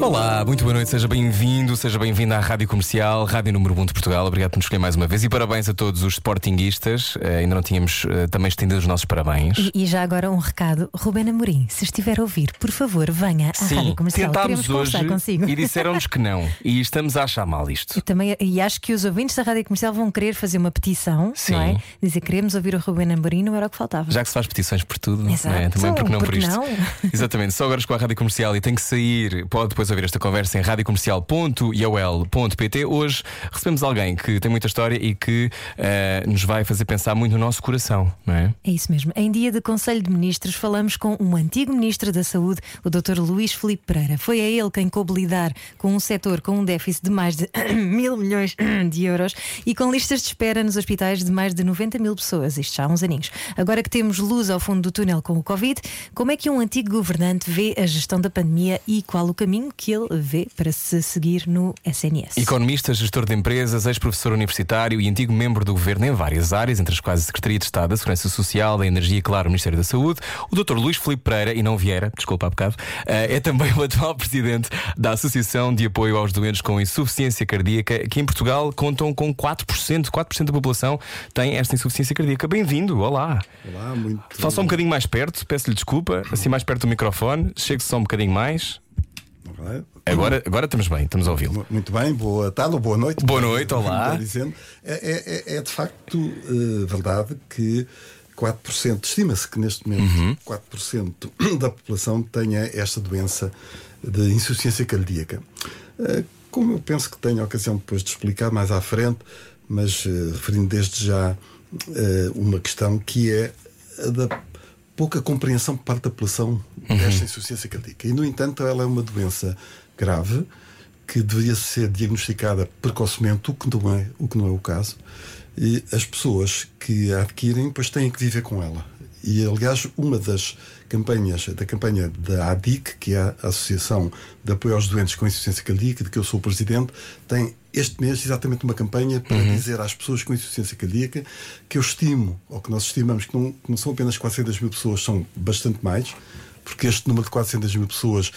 Olá, muito boa noite, seja bem-vindo, seja bem-vindo à Rádio Comercial, Rádio Número 1 de Portugal. Obrigado por nos escolher mais uma vez e parabéns a todos os sportinguistas. Eh, ainda não tínhamos eh, também estendido os nossos parabéns. E, e já agora um recado, Ruben Amorim, se estiver a ouvir, por favor, venha à Sim, Rádio Comercial. tentámos Queremos hoje consigo. e disseram-nos que não. E estamos a achar mal isto. Eu também, e acho que os ouvintes da Rádio Comercial vão querer fazer uma petição, Sim. não é? Dizer queremos ouvir o Ruben Amorim, não era o que faltava. Já que se faz petições por tudo, não Exato. é? também porque não por Porque isto. não? Exatamente, só agora com a Rádio Comercial e tem que sair, pode depois ouvir esta conversa em radiocomercial.iol.pt. Hoje recebemos alguém que tem muita história e que eh, nos vai fazer pensar muito no nosso coração, não é? É isso mesmo. Em dia de Conselho de Ministros, falamos com um antigo Ministro da Saúde, o Dr. Luís Filipe Pereira. Foi a ele quem coube lidar com um setor com um déficit de mais de mil milhões de euros e com listas de espera nos hospitais de mais de 90 mil pessoas. Isto já há uns aninhos. Agora que temos luz ao fundo do túnel com o Covid, como é que um antigo governante vê a gestão da pandemia e qual o caminho que ele vê para se seguir no SNS? Economista, gestor de empresas, ex-professor universitário e antigo membro do governo em várias áreas, entre as quais a Secretaria de Estado da Segurança Social, da Energia e, claro, o Ministério da Saúde, o Dr. Luís Filipe Pereira, e não Vieira, desculpa há bocado, eh, é também o atual presidente da Associação de Apoio aos Doentes com Insuficiência Cardíaca, que em Portugal contam com 4%, 4% da população tem esta insuficiência cardíaca. Bem-vindo, olá. Olá, muito. Fala só um bocadinho mais perto, peço-lhe desculpa, assim mais perto do microfone, chegue só um bocadinho mais. Olá. Agora, agora estamos bem, estamos a ouvi-lo. Muito bem, boa tarde ou boa noite. Boa noite, olá. Dizendo. É, é- é- é de facto eh, verdade que 4%, estima-se que neste momento Uhum. 4% da população tenha esta doença de insuficiência cardíaca. Eh, como eu penso que tenho a ocasião depois de explicar mais à frente, mas eh, referindo desde já uma questão que é a da pouca compreensão por parte da população desta insuficiência cardíaca. E, no entanto, ela é uma doença grave que deveria ser diagnosticada precocemente, o que não é o, que não é o caso. E as pessoas que a adquirem depois têm que viver com ela. E, aliás, uma das campanhas, da campanha da ADIC, que é a Associação de Apoio aos Doentes com Insuficiência Cardíaca, de que eu sou o presidente, tem este mês exatamente uma campanha para dizer às pessoas com insuficiência cardíaca que eu estimo, ou que nós estimamos, que não, que não são apenas 400 mil pessoas, são bastante mais, porque este número de 400 mil pessoas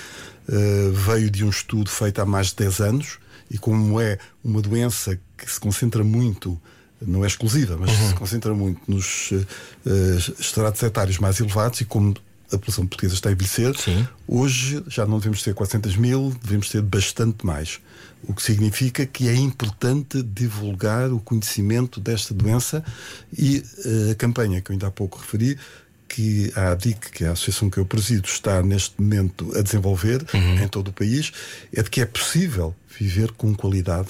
eh, veio de um estudo feito há mais de 10 anos, e como é uma doença que se concentra muito não é exclusiva, mas se concentra muito nos eh, eh, estratos etários mais elevados e como a população portuguesa está a envelhecer, Sim. hoje já não devemos ter 400 mil, devemos ter bastante mais. O que significa que é importante divulgar o conhecimento desta doença e eh, a campanha que eu ainda há pouco referi, que a ADIC, que é a associação que eu presido, está neste momento a desenvolver em todo o país, é de que é possível viver com qualidade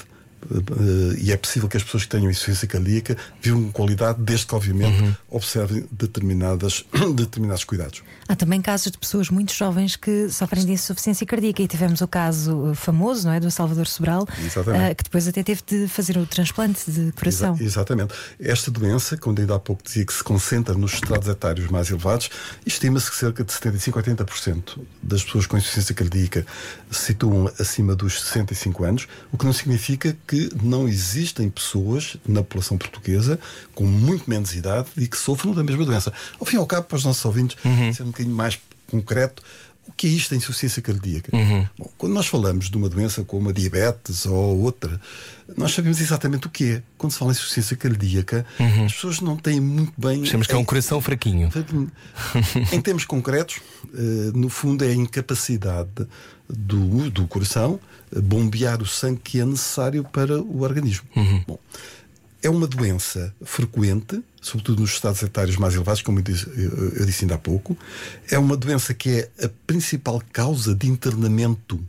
e é possível que as pessoas que tenham insuficiência cardíaca vivam com qualidade, desde que, obviamente, observem determinadas, determinados cuidados. Há também casos de pessoas muito jovens que sofrem de insuficiência cardíaca e tivemos o caso eh, famoso, não é, do Salvador Sobral, eh, que depois até teve de fazer o transplante de coração. Exa- exatamente. Esta doença, quando ainda há pouco dizia que se concentra nos estratos etários mais elevados, estima-se que cerca de 75 a 80% das pessoas com insuficiência cardíaca se situam acima dos 65 anos, o que não significa que não existem pessoas na população portuguesa com muito menos idade e que sofram da mesma doença. Ao fim e ao cabo, para os nossos ouvintes, ser um bocadinho mais concreto, o que é isto da insuficiência cardíaca? Bom, quando nós falamos de uma doença como a diabetes ou outra, nós sabemos exatamente o que é. Quando se fala em insuficiência cardíaca, as pessoas não têm muito bem. Achamos que é um coração fraquinho. em termos concretos, eh, no fundo é a incapacidade do, do coração bombear o sangue que é necessário para o organismo. Bom, é uma doença frequente, sobretudo nos estados etários mais elevados, como eu disse, eu- eu disse ainda há pouco. É uma doença que é a principal causa de internamento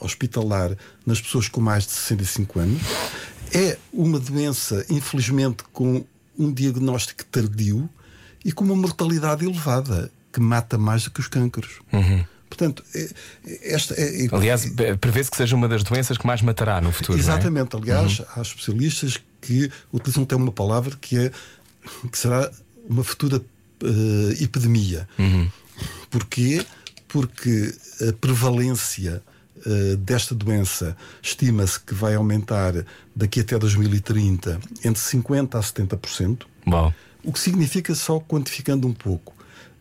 hospitalar nas pessoas com mais de 65 anos. É uma doença, infelizmente, com um diagnóstico tardio e com uma mortalidade elevada, que mata mais do que os cânceres. Portanto, é- é- esta é, é- Aliás, prevê-se que seja uma das doenças que mais matará no futuro. não é? Exatamente, aliás, há especialistas que utilizam até uma palavra que é que será uma futura eh, epidemia. Porquê? Porque a prevalência eh, desta doença estima-se que vai aumentar daqui até 2030 entre 50% a 70%. Bom. O que significa, só quantificando um pouco,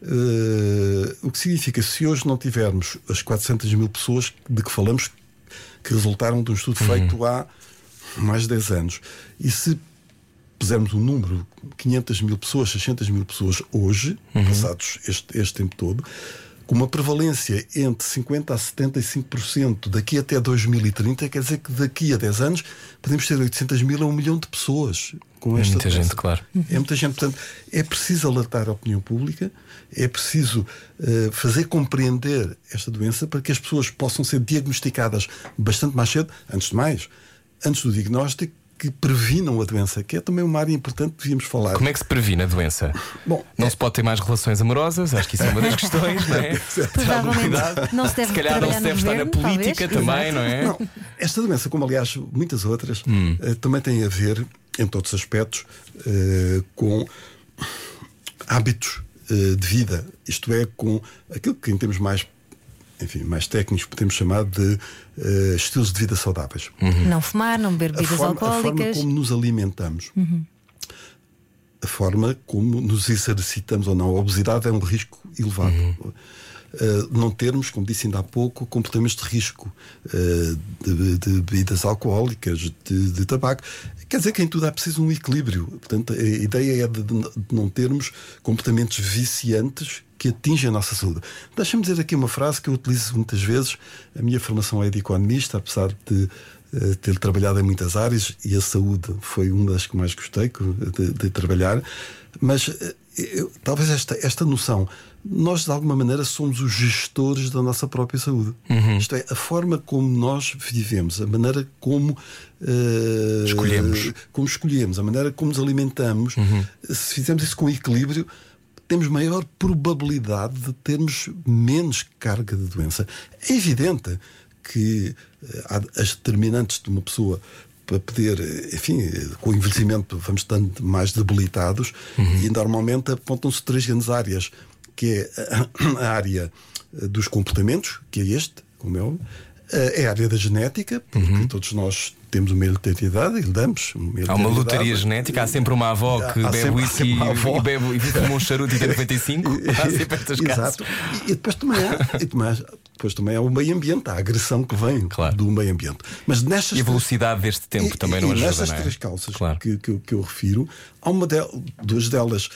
eh, o que significa se hoje não tivermos as 400 mil pessoas de que falamos que resultaram de um estudo feito há mais de 10 anos, e se pusermos um número, 500 mil pessoas, 600 mil pessoas hoje, passados este, este tempo todo, uma prevalência entre 50% a 75% daqui até 2030, quer dizer que daqui a 10 anos podemos ter 800 mil a 1 milhão de pessoas com É esta muita doença. gente, claro. É muita gente. Portanto, é preciso alertar a opinião pública, é preciso eh, fazer compreender esta doença para que as pessoas possam ser diagnosticadas bastante mais cedo. Antes de mais, antes do diagnóstico, que previnam a doença, que é também uma área importante que devíamos falar. Como é que se previne a doença? Bom, Não se pode ter mais relações amorosas, acho que isso é uma das questões, não é? Provavelmente não se deve Se calhar não se deve estar na política talvez. também, não é? Não, esta doença, como aliás muitas outras, Hum. eh, também tem a ver, em todos os aspectos, eh, com hábitos eh, de vida, isto é, com aquilo que em termos mais, enfim, mais técnicos podemos chamar de eh, estilos de vida saudáveis. Não fumar, não beber A bebidas forma, a forma alcoólicas. como nos alimentamos. A forma como nos exercitamos ou não. A obesidade é um risco elevado. Uh, não termos, como disse ainda há pouco, comportamentos de risco uh, de, de bebidas alcoólicas, de, de tabaco. Quer dizer que em tudo é preciso um equilíbrio. Portanto, a ideia é de, de não termos comportamentos viciantes que atingem a nossa saúde. Deixa-me dizer aqui uma frase que eu utilizo muitas vezes. A minha formação é de economista, apesar de uh, ter trabalhado em muitas áreas e a saúde foi uma das que mais gostei de, de trabalhar. Mas uh, eu, talvez esta, esta noção, nós de alguma maneira somos os gestores da nossa própria saúde. Uhum. Isto é, a forma como nós vivemos, a maneira como uh, escolhemos, como escolhemos, a maneira como nos alimentamos, uhum. se fizermos isso com equilíbrio, temos maior probabilidade de termos menos carga de doença. É evidente que uh, há as determinantes de uma pessoa para poder, enfim, com o envelhecimento vamos estando mais debilitados uhum. e normalmente apontam-se três grandes áreas, que é a, área dos comportamentos, que é este, como é é a área da genética, porque uhum. todos nós temos uma hereditariedade e damos uma Há uma lotaria genética, há sempre uma avó que há bebe whisky e, bebe, e fuma um charuto e tem 95. há sempre estas Exato. E, e, depois também há, e depois, depois também há o meio ambiente, a agressão que vem claro. do meio ambiente. Mas nestas e a velocidade deste tempo e, também não ajuda. Nestas não é? três calças claro. que, que, que, eu refiro, há uma de, duas delas.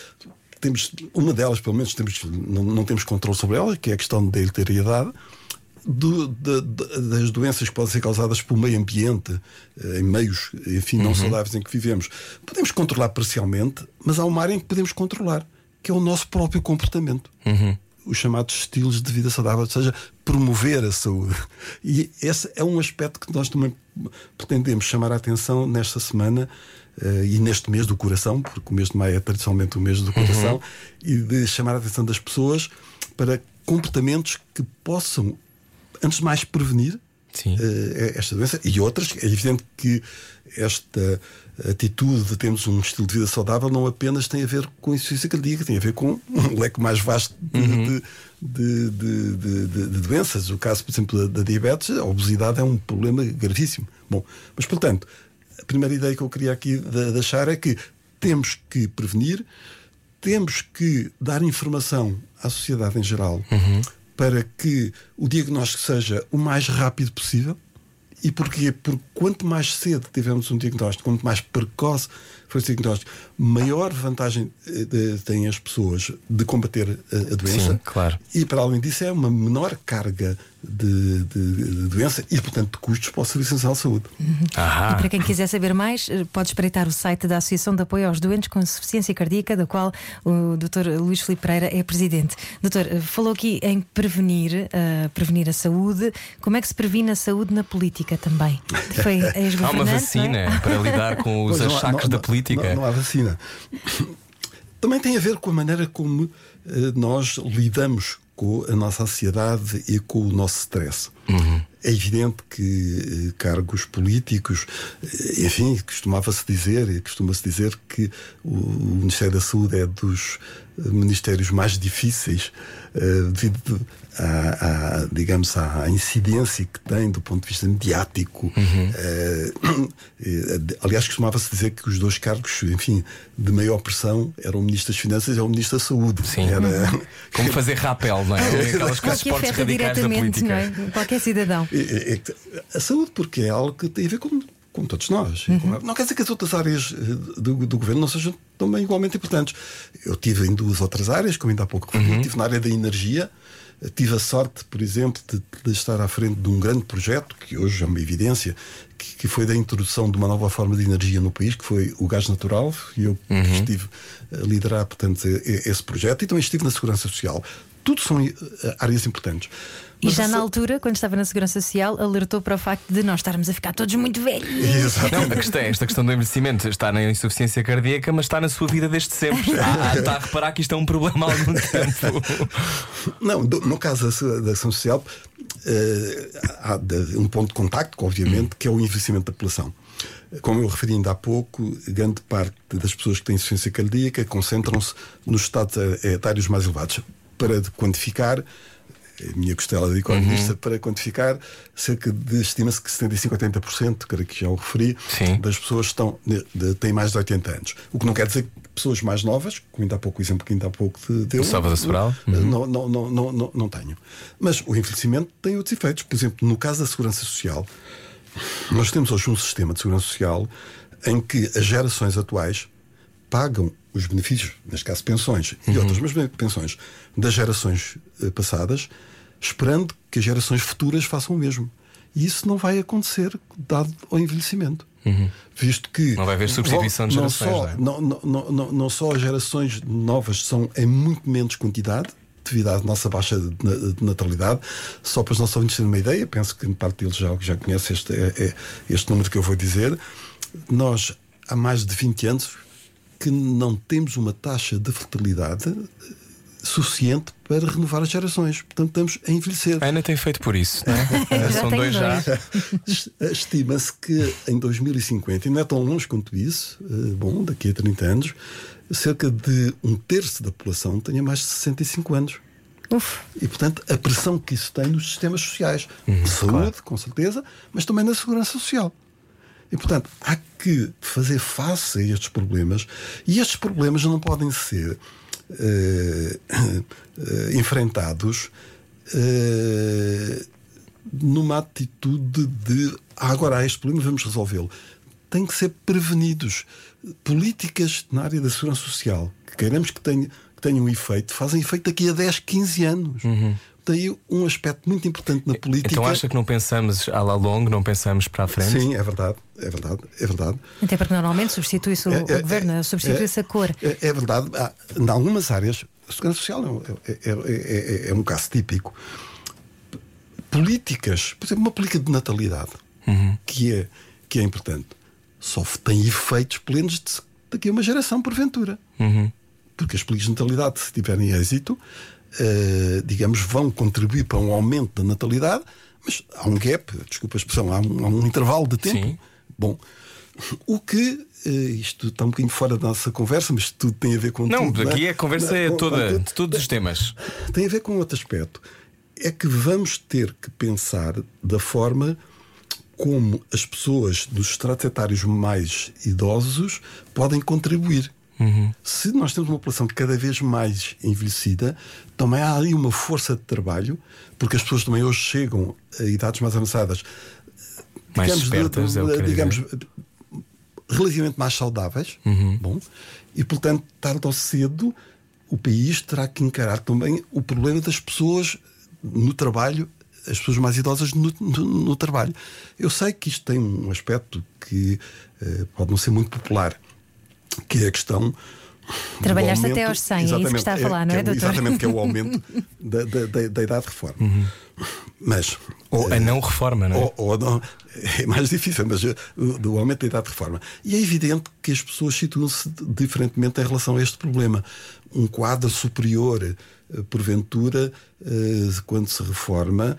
Temos, uma delas, pelo menos, temos, não, não temos controle sobre ela, que é a questão da hereditariedade. Do, de, de, das doenças que podem ser causadas pelo meio ambiente, em meios, enfim, não uhum. saudáveis em que vivemos, podemos controlar parcialmente, mas há uma área em que podemos controlar, que é o nosso próprio comportamento. Uhum. Os chamados estilos de vida saudável, ou seja, promover a saúde. E esse é um aspecto que nós também pretendemos chamar a atenção nesta semana uh, e neste mês do coração, porque o mês de maio é tradicionalmente o mês do coração, uhum. e de chamar a atenção das pessoas para comportamentos que possam antes de mais prevenir uh, esta doença e outras. É evidente que esta atitude de termos um estilo de vida saudável não apenas tem a ver com insuficiência cardíaca, tem a ver com um leque mais vasto de, uhum. de, de, de, doenças. O caso, por exemplo, da, da diabetes, a obesidade é um problema gravíssimo. Bom, mas portanto, a primeira ideia que eu queria aqui deixar é que temos que prevenir, temos que dar informação à sociedade em geral. Uhum para que o diagnóstico seja o mais rápido possível. E porquê? Porque quanto mais cedo tivermos um diagnóstico, quanto mais precoce for esse diagnóstico, maior vantagem de, têm as pessoas de combater a, a doença. Sim, claro. E para além disso, é uma menor carga de, de, de doença e, portanto, de custos para o Serviço Nacional de Saúde. Uhum. E para quem quiser saber mais, pode espreitar o site da Associação de Apoio aos Doentes com Insuficiência Cardíaca, da qual o Dr. Luís Filipe Pereira é presidente. Doutor, falou aqui em prevenir, uh, prevenir a saúde. Como é que se previne a saúde na política também? Foi Há uma vacina é? para lidar com os Pois há- achaques não- da política. Não, não há vacina. Também tem a ver com a maneira como eh, nós lidamos com a nossa ansiedade e com o nosso stress. É evidente que eh, cargos políticos, eh, enfim, costumava-se dizer e costuma-se dizer que o, Ministério da Saúde é dos ministérios mais difíceis devido à, à, digamos, à incidência que tem do ponto de vista mediático. Uhum. Uh, aliás, costumava-se dizer que os dois cargos, enfim, de maior pressão eram o Ministro das Finanças e o Ministro da Saúde. Sim. Era... Uhum. Como fazer rapel, não é? Aquelas coisas Qualquer radicais da política. Não é? Qualquer cidadão. A saúde, porque é algo que tem a ver com como todos nós. Uhum. Não quer dizer que as outras áreas eh, do, do, governo não sejam também igualmente importantes. Eu tive em duas outras áreas, como ainda há pouco referi, uhum. tive na área da energia. Tive a sorte, por exemplo, de, de, estar à frente de um grande projeto, que hoje é uma evidência, que, que, foi da introdução de uma nova forma de energia no país, que foi o gás natural, e eu uhum. estive a liderar, portanto, esse projeto, e também estive na Segurança Social. Tudo são eh, áreas importantes. E já na altura, quando estava na Segurança Social, alertou para o facto de nós estarmos a ficar todos muito velhos. Exato. Não, a questão, esta questão do envelhecimento está na insuficiência cardíaca, mas está na sua vida desde sempre. Ah, está a reparar que isto é um problema há algum tempo. Não, no caso da ação social, uh, há um ponto de contacto, obviamente, que é o envelhecimento da população. Como eu referi ainda há pouco, grande parte das pessoas que têm insuficiência cardíaca concentram-se nos estados etários mais elevados. Para quantificar, a minha costela de economista uhum. para quantificar cerca de estima-se que 75 a 80%, creio que já o referi, Sim. das pessoas estão, de, de, têm mais de 80 anos. O que não quer dizer que pessoas mais novas, como ainda há pouco o exemplo que ainda há pouco deu, Salvador Sobral, uhum. não, não, não, não, não, não tenho. Mas o envelhecimento tem outros efeitos. Por exemplo, no caso da segurança social, nós temos hoje um sistema de segurança social em que as gerações atuais pagam os benefícios, neste caso pensões uhum. e outras, mas pensões das gerações eh, passadas, esperando que as gerações futuras façam o mesmo. E isso não vai acontecer dado ao envelhecimento. Uhum. Visto que. Não vai haver substituição de gerações. Não só, é? não, não, não, não só as gerações novas são em muito menos quantidade, devido à nossa baixa de natalidade. Só para os nossos ouvintes terem uma ideia, penso que parte deles já, já conhece este, é, é este número que eu vou dizer. Nós, há mais de 20 anos, que não temos uma taxa de fertilidade suficiente para renovar as gerações. Portanto, estamos a envelhecer. A Ana tem feito por isso. É? São dois já. Estima-se que em 2050, e não é tão longe quanto isso, eh, bom, daqui a 30 anos, cerca de um terço da população tenha mais de 65 anos. Uf. E, portanto, a pressão que isso tem nos sistemas sociais, uhum, de saúde, claro. com certeza, mas também na segurança social. E, portanto, há que fazer face a estes problemas e estes problemas não podem ser enfrentados uh, numa atitude de ah, agora há este problema, vamos resolvê-lo. Tem que ser prevenidos. Políticas na área da segurança social que queremos que tenham, que tenham um efeito, fazem efeito daqui a 10, 15 anos. Uhum tem um aspecto muito importante na política. Então acha que não pensamos à la longue, não pensamos para a frente? Sim, é verdade, é verdade, é verdade. Até porque normalmente substitui-se o, é, é, governo, é, substitui-se a cor. É, é verdade. Há, em algumas áreas, a segurança social é, é, um caso típico. Políticas, por exemplo, uma política de natalidade, uhum. que, é, que é importante, só tem efeitos plenos daqui a uma geração, porventura. Uhum. Porque as políticas de natalidade, se tiverem êxito, uh, digamos, vão contribuir para um aumento da natalidade, mas há um gap, desculpa a expressão, há um, há um intervalo de tempo. Sim. Bom, o que uh, isto está um bocadinho fora da nossa conversa, mas tudo tem a ver com não, tudo. Não, aqui a conversa é toda, de todos os temas. Tem a ver com outro aspecto. É que vamos ter que pensar da forma como as pessoas dos estratos etários mais idosos podem contribuir. Uhum. Se nós temos uma população cada vez mais envelhecida, também há ali uma força de trabalho, porque as pessoas também hoje chegam a idades mais avançadas, mais digamos, espertas, de, de, é digamos relativamente mais saudáveis. Uhum. Bom, e portanto, tarde ou cedo, o país terá que encarar também o problema das pessoas no trabalho as pessoas mais idosas no, no, no, trabalho. Eu sei que isto tem um aspecto que uh, pode não ser muito popular, que é a questão. Trabalhaste aumento, até aos 100, é isso que está a falar, é, não é, é, doutor? Exatamente, que é o aumento da, da, da, da, idade de reforma. Uhum. Mas. Ou a não reforma, não é? Ou, ou não, é mais difícil, mas eh, do aumento da idade de reforma. E é evidente que as pessoas situam-se diferentemente em relação a este problema. Um quadro superior, eh, porventura, eh, quando se reforma,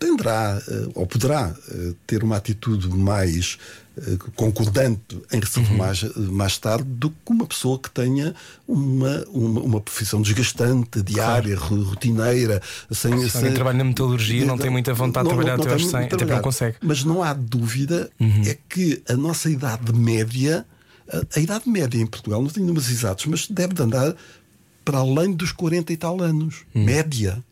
tenderá eh, ou poderá eh, ter uma atitude mais eh, concordante em reformar mais, mais tarde do que uma pessoa que tenha uma, uma, uma profissão desgastante, diária, claro. rotineira, sem. Se alguém trabalha na metalurgia, não tem muita vontade não, de trabalhar até aos 100, até não consegue. Mas não há dúvida uhum. é que a nossa idade média, a, a idade média em Portugal, não tenho números exatos, mas deve de andar para além dos 40 e tal anos. Uhum. Média.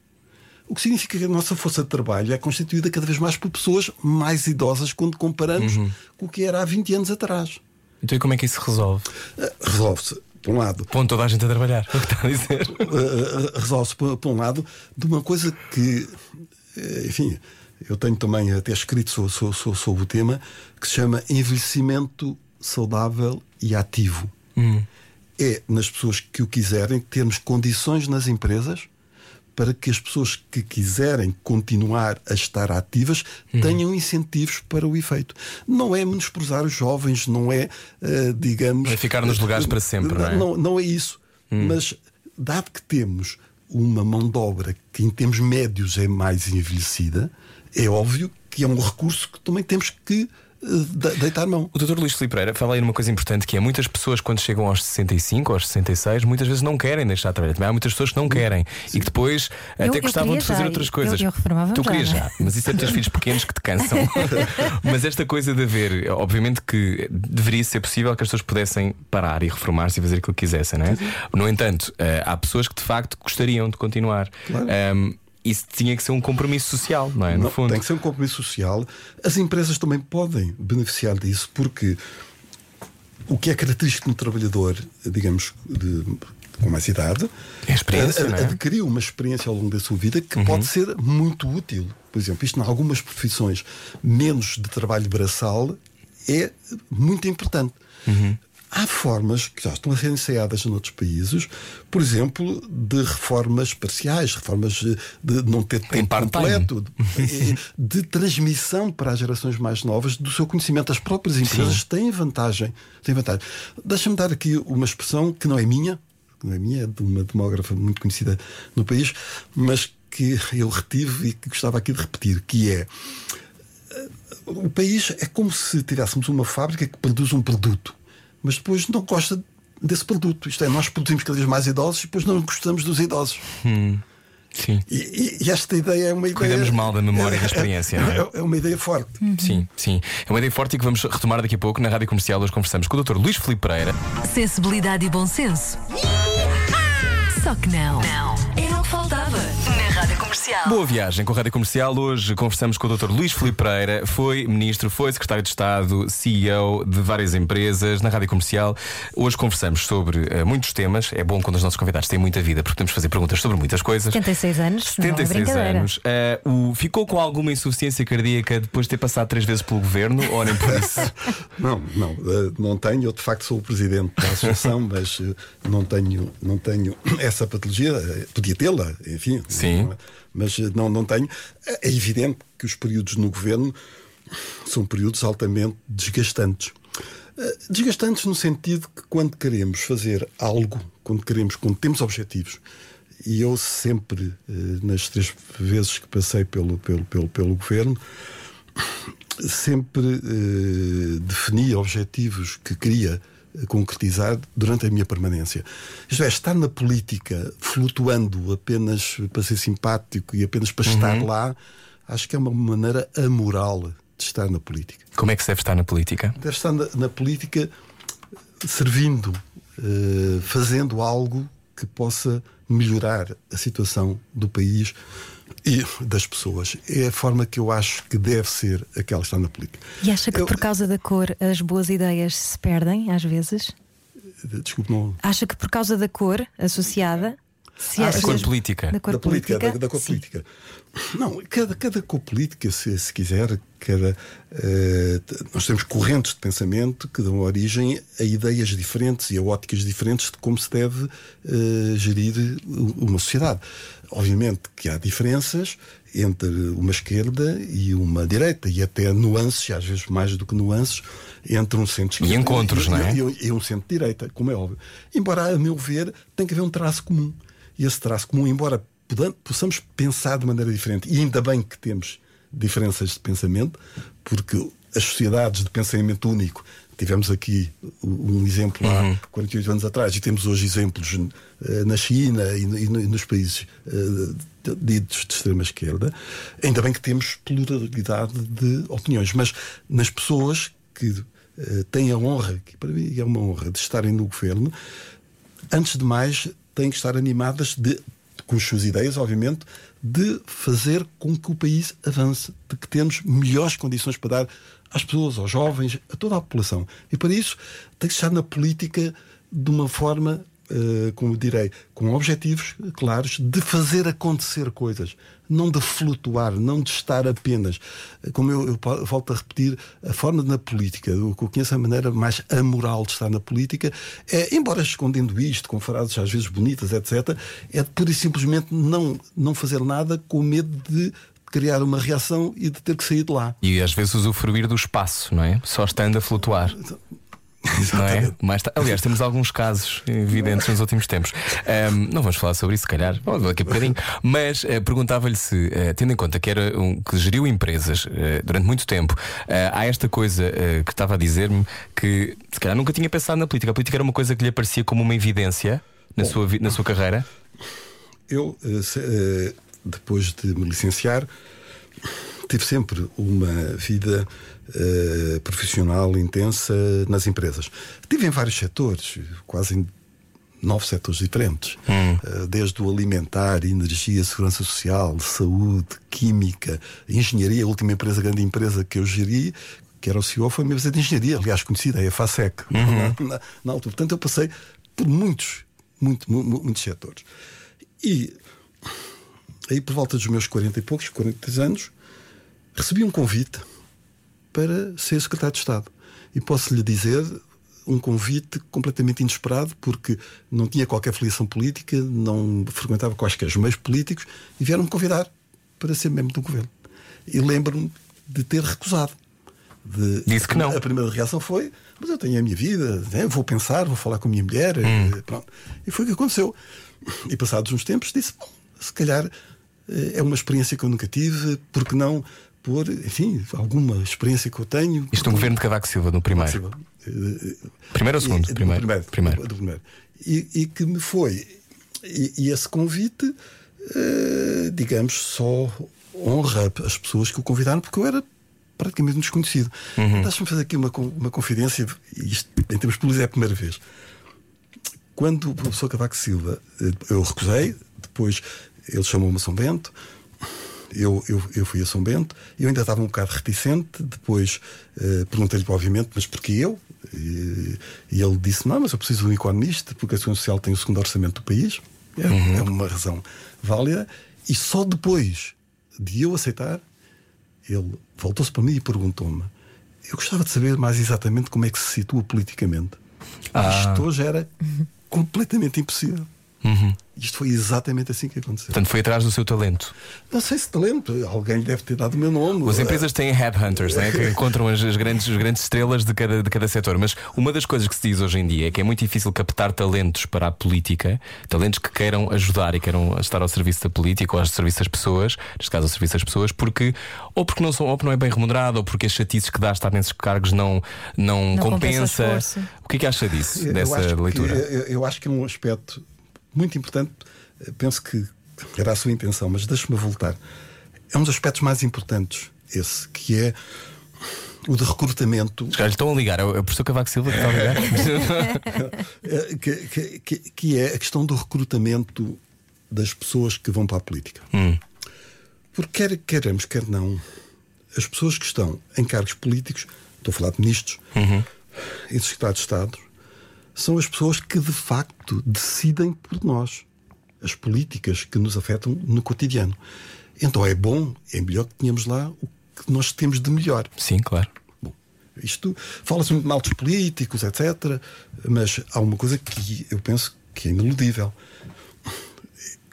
O que significa que a nossa força de trabalho é constituída cada vez mais por pessoas mais idosas quando comparamos uhum. com o que era há 20 anos atrás. Então e como é que isso se resolve? Uh, Resolve-se, por um lado. Põe toda a gente a trabalhar, é o que está a dizer. Uh, Resolve-se, por, por, um lado, de uma coisa que, enfim, eu tenho também até escrito sobre, sobre, sobre o tema, que se chama envelhecimento saudável e ativo. Uhum. É nas pessoas que o quiserem termos condições nas empresas para que as pessoas que quiserem continuar a estar ativas uhum. tenham incentivos para o efeito. Não é menosprezar os jovens, não é, uh, digamos. É ficar nos lugares para sempre, não é? Não, não é isso. Uhum. Mas, dado que temos uma mão de obra que, em termos médios, é mais envelhecida, é óbvio que é um recurso que também temos que deitar mão. O Dr. Luís Filipe Pereira fala aí numa coisa importante que é muitas pessoas quando chegam aos 65, aos 66, muitas vezes não querem deixar de trabalhar. Também há muitas pessoas que não querem Sim. e que depois eu, até eu gostavam de fazer já. outras coisas. Eu, eu tu querias já, já, mas isso é ter filhos pequenos que te cansam. mas esta coisa de haver, obviamente que deveria ser possível que as pessoas pudessem parar e reformar-se e fazer aquilo que quisessem, não é? No entanto, eh, há pessoas que de facto gostariam de continuar. Claro. Um, isso tinha que ser um compromisso social, não é? No não, fundo. Tem que ser um compromisso social. As empresas também podem beneficiar disso, porque o que é característico no trabalhador, digamos, de, com mais idade, é é? adquiriu uma experiência ao longo da sua vida que uhum. pode ser muito útil. Por exemplo, isto em algumas profissões menos de trabalho braçal é muito importante. Uhum. Há formas que já estão a ser ensaiadas noutros países, por exemplo, de reformas parciais, reformas de não ter tempo completo, de, de, transmissão para as gerações mais novas do seu conhecimento. As próprias empresas Sim. têm vantagem. Têm vantagem. Deixa-me dar aqui uma expressão que não é minha, não é minha, é de uma demógrafa muito conhecida no país, mas que eu retive e que gostava aqui de repetir, que é eh, o país é como se tivéssemos uma fábrica que produz um produto mas depois não gosta desse produto. Isto é, nós produzimos cada vez mais idosos e depois não gostamos dos idosos. Hum. Sim. E, e, esta ideia é uma ideia. Cuidamos mal da memória e da experiência. É, é, é, uma ideia forte. Uhum. Sim, sim. É uma ideia forte e que vamos retomar daqui a pouco na rádio comercial. Hoje conversamos com o Dr. Luís Filipe Pereira. Sensibilidade e bom senso. Só que não. Não. Era o que faltava. Comercial. Boa viagem com a Rádio Comercial. Hoje conversamos com o Dr. Luís Filipe Pereira, foi ministro, foi secretário de Estado, CEO de várias empresas na Rádio Comercial. Hoje conversamos sobre uh, muitos temas. É bom quando os nossos convidados têm muita vida, porque podemos fazer perguntas sobre muitas coisas. 76 anos. 76 é anos. Uh, o, ficou com alguma insuficiência cardíaca depois de ter passado três vezes pelo governo ou nem por isso? não, não, uh, não tenho. Eu de facto sou o presidente da associação, mas não tenho, não tenho essa patologia. Podia tê-la, enfim. Sim. Não, mas eh, não, não tenho. É evidente que os períodos no governo são períodos altamente desgastantes. Eh, desgastantes no sentido que quando queremos fazer algo, quando queremos, quando temos objetivos, e eu sempre, eh, nas três vezes que passei pelo, pelo, pelo, pelo governo, sempre eh, defini objetivos que queria concretizar durante a minha permanência. Isto é, estar na política flutuando apenas para ser simpático e apenas para uhum. estar lá, acho que é uma maneira amoral de estar na política. Como é que se deve estar na política? Deve estar na, na política servindo, uh, fazendo algo que possa melhorar a situação do país e das pessoas. É a forma que eu acho que deve ser aquela que está na política. E acha que eu... por causa da cor as boas ideias se perdem às vezes? Desculpe, não. Acha que por causa da cor associada se ah, da cor política. Da cor da política, da, da cor política. Não, cada, cada cor política, se, se quiser, cada, uh, nós temos correntes de pensamento que dão origem a ideias diferentes e a óticas diferentes de como se deve uh, gerir uma sociedade. Obviamente que há diferenças entre uma esquerda e uma direita, e até nuances, às vezes mais do que nuances, entre um centro E encontros, e, não é? E, e um centro-direita, como é óbvio. Embora, a meu ver, tem que haver um traço comum. E esse traço comum, embora possamos pensar de maneira diferente, e ainda bem que temos diferenças de pensamento, porque as sociedades de pensamento único Tivemos aqui um exemplo há uhum. 48 anos atrás e temos hoje exemplos uh, na China e, nos países uh, ditos de extrema esquerda. Ainda bem que temos pluralidade de opiniões, mas nas pessoas que uh, têm a honra, que para mim é uma honra, de estarem no governo, antes de mais têm que estar animadas de, com as suas ideias, obviamente, de fazer com que o país avance, de que temos melhores condições para dar às pessoas, aos jovens, a toda a população. E para isso tem que estar na política de uma forma, uh, como direi, com objetivos claros de fazer acontecer coisas, não de flutuar, não de estar apenas. Como eu, eu volto a repetir, a forma na política, o que eu conheço a maneira mais amoral de estar na política, é, embora escondendo isto, com frases às vezes bonitas, etc., é pura e simplesmente não, não fazer nada com medo de criar uma reação e de ter que sair de lá. E às vezes usufruir do espaço, não é? Só estando a flutuar. Não é? Mais Aliás, temos alguns casos evidentes nos últimos tempos. Um, não vamos falar sobre isso, se calhar, daqui a bocadinho. Mas uh, perguntava-lhe se, uh, tendo em conta que era um que geriu empresas uh, durante muito tempo, há esta coisa que estava a dizer-me que se calhar nunca tinha pensado na política. A política era uma coisa que lhe aparecia como uma evidência na, Bom, sua, na sua carreira? Eu se, depois de me licenciar, tive sempre uma vida uh, profissional intensa nas empresas. Tive em vários setores, quase em nove setores diferentes, hum. uh, desde o alimentar, energia, segurança social, saúde, química, engenharia. A última empresa, grande empresa que eu geri, que era o CEO, foi uma empresa de engenharia, aliás, conhecida, é a FASEC, uhum. na, na, altura. Portanto, eu passei por muitos, muito, muitos setores. E aí por volta dos meus 40 e poucos, 40 anos, recebi um convite para ser secretário de Estado. E posso lhe dizer um convite completamente inesperado, porque não tinha qualquer filiação política, não frequentava quaisquer meios políticos, e vieram-me convidar para ser membro do governo. E lembro-me de ter recusado. De, Disse que não. A primeira reação foi: Mas eu tenho a minha vida, né? vou pensar, vou falar com a minha mulher. Hum. E, pronto. e foi o que aconteceu. E passados uns tempos disse: Bom, se calhar é uma experiência que eu nunca tive, porque não por, enfim, alguma experiência que eu tenho. Isto no governo de Cavaco Silva, no primeiro. Silva. Primeiro ou segundo? E, primeiro. primeiro. primeiro. Do primeiro. E, e, que me foi. E, e esse convite, eh, digamos, só honra as pessoas que o convidaram, porque eu era praticamente um desconhecido. Uhum. Deixa-me fazer aqui uma, uma confidência, isto em termos políticos é a primeira vez. Quando o professor Cavaco Silva, eh, eu recusei, depois ele chamou-me a São Bento. Eu, eu, eu fui a São Bento. Eu ainda estava um bocado reticente. Depois uh, perguntei-lhe, obviamente, mas porquê eu? E, e, ele disse: Não, mas eu preciso de um economista, porque a Segurança Social tem o segundo orçamento do país. É, uhum. é uma razão válida. E só depois de eu aceitar, ele voltou-se para mim e perguntou-me: Eu gostava de saber mais exatamente como é que se situa politicamente. Ah. Isto hoje era completamente impossível. Uhum. Isto foi exatamente assim que aconteceu. Portanto, foi atrás do seu talento. Não sei se talento, alguém deve ter dado o meu nome. As empresas têm headhunters, né, que encontram as, as, grandes, as grandes estrelas de cada, de cada setor. Mas uma das coisas que se diz hoje em dia é que é muito difícil captar talentos para a política, talentos que queiram ajudar e queiram estar ao serviço da política ou ao serviço das pessoas, neste caso ao serviço das pessoas, porque ou porque não, são, ou porque não é bem remunerado, ou porque as chatices que dá a estar nesses cargos não, não, não compensa. compensa o que é que acha disso, eu dessa leitura? Que, eu, eu acho que é um aspecto muito importante. Penso que era a sua intenção, mas deixe-me voltar. É um dos aspectos mais importantes, esse, que é o de recrutamento. Os caras estão a ligar, é o professor Cavaco Silva que está a ligar. É, que, que, que, é a questão do recrutamento das pessoas que vão para a política. Hum. Porque quer queremos, quer não, as pessoas que estão em cargos políticos, estou a falar de ministros uhum. e de secretários de Estado, são as pessoas que de facto decidem por nós as políticas que nos afetam no cotidiano. Então é bom, é melhor que tenhamos lá o que nós temos de melhor. Sim, claro. Bom, isto fala-se muito mal dos políticos, etc. Mas há uma coisa que eu penso que é ineludível.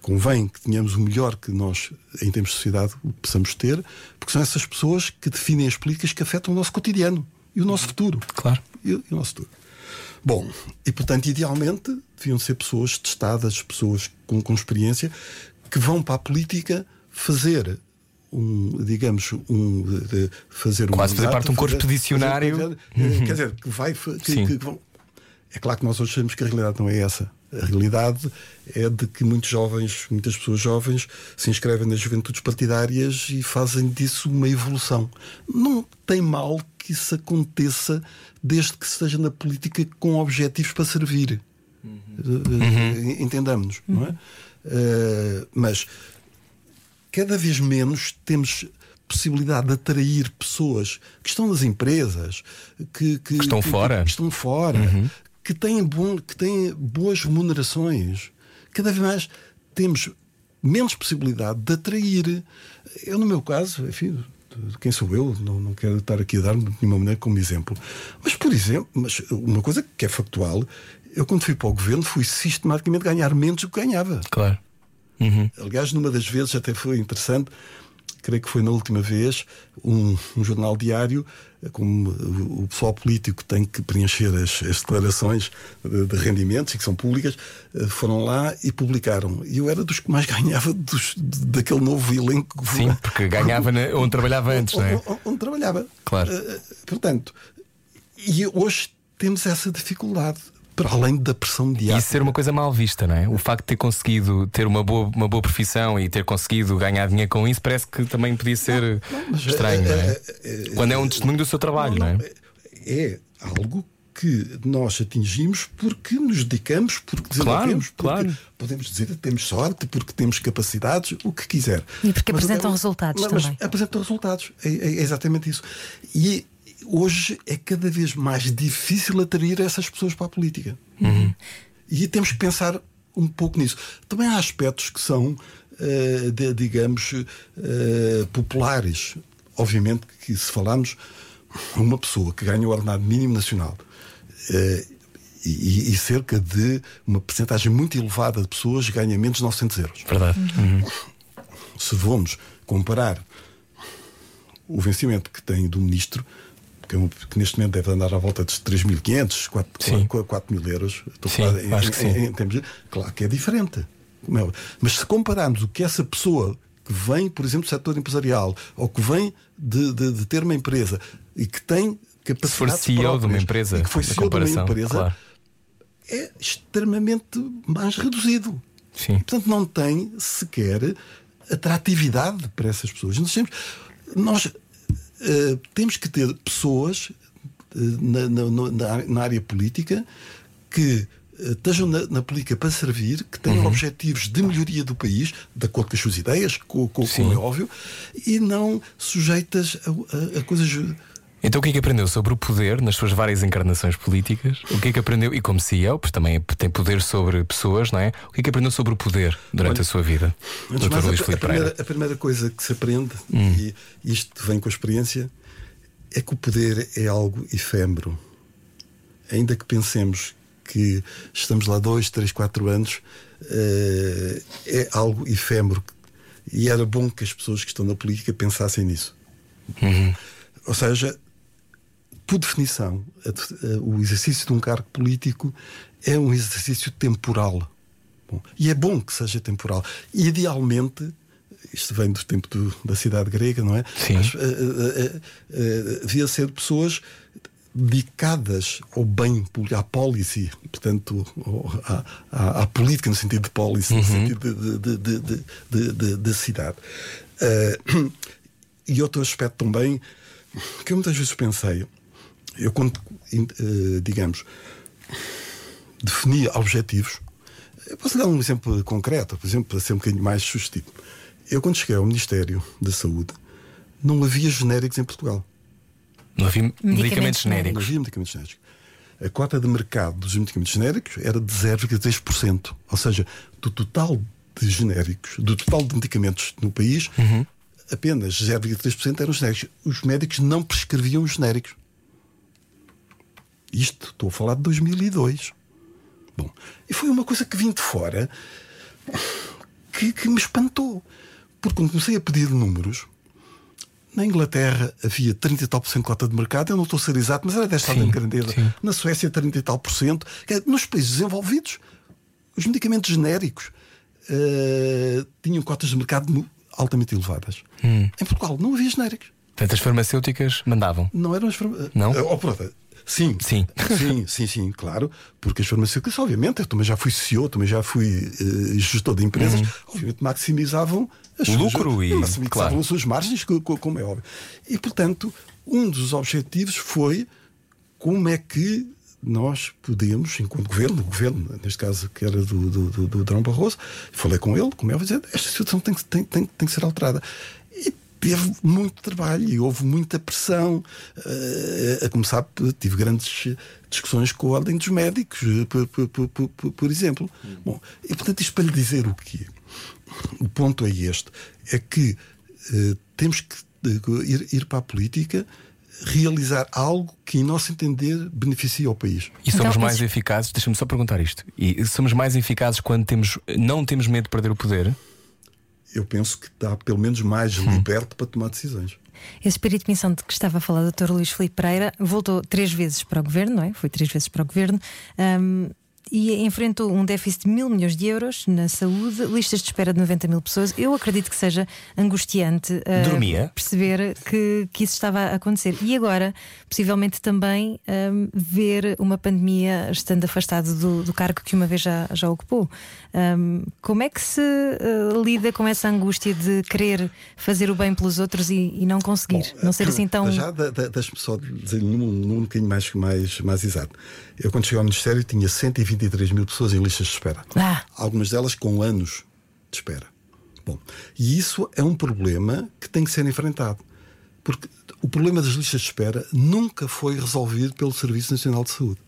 Convém que tenhamos o melhor que nós, em termos de sociedade, possamos ter, porque são essas pessoas que definem as políticas que afetam o nosso cotidiano e o nosso futuro. Claro. E, e o nosso futuro. Bom, e portanto, idealmente, deviam ser pessoas testadas, pessoas com, com experiência, que vão para a política fazer um, digamos, um de fazer Quase um fazer mandato, parte de um corpo fazer- eh, Quer dizer, que vai. que- Sim. que vão- é claro que nós hoje sabemos que a realidade não é essa. A realidade é de que muitos jovens, muitas pessoas jovens, se inscrevem nas juventudes partidárias e fazem disso uma evolução. Não tem mal que isso aconteça desde que esteja na política com objetivos para servir. Eh, Entendamos-nos, não é? Eh, mas cada vez menos temos possibilidade de atrair pessoas que estão nas empresas, que, que- estão que- fora. que estão fora, que, têm bom, que têm boas remunerações. Cada vez mais temos menos possibilidade de atrair. Eu, no meu caso, enfim, quem sou eu, não, não quero estar aqui a dar de nenhuma maneira como exemplo. Mas, por exemplo, mas uma coisa que é factual, eu quando fui para o governo fui sistematicamente ganhar menos do que ganhava. Claro. Aliás, numa das vezes até foi interessante, creio que foi na última vez, um, um jornal diário, eh, como o, pessoal político tem que preencher as, as declarações de, de rendimentos e que são públicas, eh, foram lá e publicaram. E eu era dos que mais ganhava dos, daquele novo elenco. Sim, porque ganhava onde trabalhava antes, não é? Onde, onde trabalhava. Claro. Eh, portanto, e hoje temos essa dificuldade, para além da pressão E mediática. isso ser uma coisa mal vista, não é? O facto de ter conseguido ter uma boa, uma boa profissão e ter conseguido ganhar dinheiro com isso parece que também podia ser mas, estranho, não é? eh, eh, Quando é um testemunho do seu trabalho, não, é? é algo que nós atingimos porque nos dedicamos, porque desenvolvemos, porque claro. podemos dizer que temos sorte, porque temos capacidades, o que quiser. E porque Mas apresentam até- resultados mas, mas também. apresentam resultados, é, é exatamente isso. E hoje é cada vez mais difícil atrair essas pessoas para a política. E temos que pensar um pouco nisso. Também há aspectos que são, eh, de- digamos, eh, populares. Obviamente que se falarmos uma pessoa que ganha o ordenado mínimo nacional eh, e, e cerca de uma percentagem muito elevada de pessoas ganha menos de 900 euros. Verdade. Uhum. Se vamos comparar o vencimento que tem do ministro, que, que neste momento deve andar à volta de 3.500, 4, Sim. 4 mil euros, estou Sim, falar em- que em- sim. em termos de- claro que é diferente. é. Mas se compararmos o que essa pessoa que vem, por exemplo, do setor empresarial ou que vem de, de- de ter uma empresa e que tem capacidade Se for CEO de uma empresa, que foi CEO de uma empresa, claro. é extremamente mais reduzido. Sim. Portanto, não tem sequer atratividade para essas pessoas. Nós nós, eh, temos que ter pessoas eh, na, na- na- área política que eh, estejam na, na política para servir, que tenham Uhum. objetivos de melhoria do país, de acordo com as suas ideias, co- co- Sim. como é óbvio, e não sujeitas a, a- a coisas. Então o que é que aprendeu sobre o poder nas suas várias encarnações políticas? O que é que aprendeu, e como CEO, pois também tem poder sobre pessoas, não é? O que é que aprendeu sobre o poder durante Olha, a sua vida? Antes mais, Luís a, a primeira, a primeira coisa que se aprende, Hum. e isto vem com a experiência, é que o poder é algo efêmero. Ainda que pensemos que estamos lá dois, três, quatro anos, eh, é algo efêmero. E era bom que as pessoas que estão na política pensassem nisso. Uhum. Ou seja, por definição, o exercício de um cargo político é um exercício temporal. Bom, e é bom que seja temporal. Idealmente, isto vem do tempo do- da cidade grega, não é? Sim. Mas, eh, eh, eh, eh, devia ser pessoas dedicadas ao bem à policy, portanto, à, à- à política no sentido de policy, no sentido de, de cidade. E outro aspecto também que eu muitas vezes pensei, eu quando, eh, digamos, defini objetivos, eu posso dar um exemplo concreto, por exemplo, para ser um bocadinho mais sugestivo. Eu, quando cheguei ao Ministério da Saúde, não havia genéricos em Portugal. Não havia medicamentos Medicamentos Não genéricos. havia medicamentos genéricos. A cota de mercado dos medicamentos genéricos era de 0,3%. Ou seja, do total de genéricos, do total de medicamentos no país, apenas 0,3% eram genéricos. Os médicos não prescreviam os genéricos. Isto, estou a falar de 2002. Bom, e foi uma coisa que vim de fora que, que me espantou. Porque quando comecei a pedir números, na Inglaterra havia 30 e tal por cento de cota de mercado, eu não estou a ser exato, mas era desta ordem de grandeza. sim. Na Suécia, 30 e tal por cento. Nos países desenvolvidos, os medicamentos genéricos eh, tinham cotas de mercado altamente elevadas. Hum. Em Portugal não havia genéricos. Portanto, as farmacêuticas mandavam. Não eram as farma- Não? Ah, oh, pronto. Sim, Sim. sim, sim, sim, claro, porque as farmacêuticas, obviamente, eu também já fui CEO, também já fui eh, gestor de empresas, obviamente maximizavam as O suas, lucro e- maximizavam claro. as suas margens, co- co- como é óbvio. E portanto, um dos objetivos foi como é que nós podemos, enquanto governo, o governo, neste caso que era do, do, do, do Drão Barroso, falei com ele, como é óbvio, dizer, esta situação tem que, tem, tem, tem que ser alterada. Teve muito trabalho e houve muita pressão. eh, a começar, tive grandes discussões com a Ordem dos Médicos, eh, por, por, por, por- exemplo. Bom, e portanto, isto para lhe dizer o quê? O ponto é este: é que eh, temos que ir, ir para a política realizar algo que, em nosso entender, beneficie ao país. E somos Então, mais eficazes, deixa-me só perguntar isto. E somos mais eficazes quando temos, não temos medo de perder o poder? Eu penso que está pelo menos mais Hum. liberto para tomar decisões. Esse espírito de missão de que estava a falar o Dr. Luís Filipe Pereira voltou três vezes para o governo, não é? Foi três vezes para o governo. ahm, e enfrentou um déficit de mil milhões de euros na saúde, listas de espera de 90 mil pessoas. Eu acredito que seja angustiante Dormia? perceber que, que isso estava a acontecer. E agora, possivelmente também ahm, ver uma pandemia estando afastado do, do cargo que uma vez já, já ocupou. Ahm, como é que se ah, lida com essa angústia de querer fazer o bem pelos outros e, e não conseguir? não ser assim tão. Já deixe-me só dizer num, num bocadinho mais, mais, mais exato. Eu, quando cheguei ao Ministério, tinha 123 mil pessoas em listas de espera. Ah. Algumas delas com anos de espera. Bom, e isso é um problema que tem que ser enfrentado. Porque o problema das listas de espera nunca foi resolvido pelo Serviço Nacional de Saúde.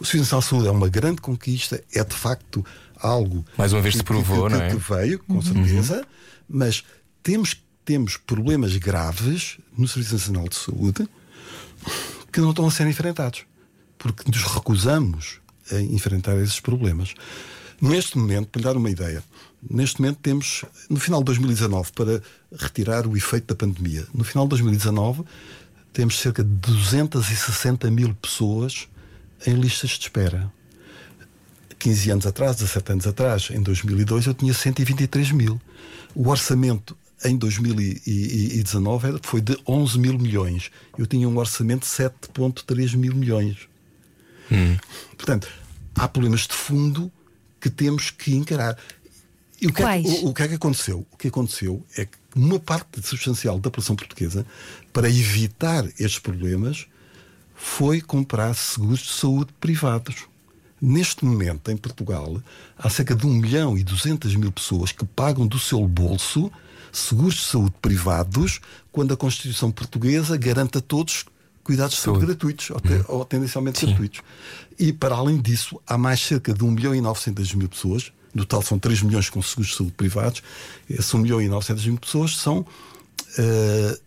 O Serviço Nacional de Saúde é uma grande conquista, é de facto algo. Mais uma vez que- se provou, que- não é? que veio, com certeza, mas temos, temos problemas graves no Serviço Nacional de Saúde que não estão a ser enfrentados, porque nos recusamos a enfrentar esses problemas. Neste momento, para lhe dar uma ideia, neste momento temos, no final de 2019, para retirar o efeito da pandemia, no final de 2019 temos cerca de 260 mil pessoas em listas de espera. 15 anos atrás, 17 anos atrás, em 2002, eu tinha 123 mil. O orçamento em 2019 era- foi de 11 mil milhões. Eu tinha um orçamento de 7,3 mil milhões. Portanto, há problemas de fundo que temos que encarar. E o que, é o, o que é que aconteceu? O que aconteceu é que uma parte substancial da população portuguesa, para evitar estes problemas, foi comprar seguros de saúde privados. Neste momento, em Portugal, há cerca de 1 milhão e 200 mil pessoas que pagam do seu bolso seguros de saúde privados quando a Constituição Portuguesa garante a todos cuidados de saúde, gratuitos ou, te- ou tendencialmente gratuitos. E, para além disso, há mais cerca de 1 milhão e 900 mil pessoas, no total são 3 milhões com seguros de saúde privados, esses 1 milhão e 900 mil pessoas são eh,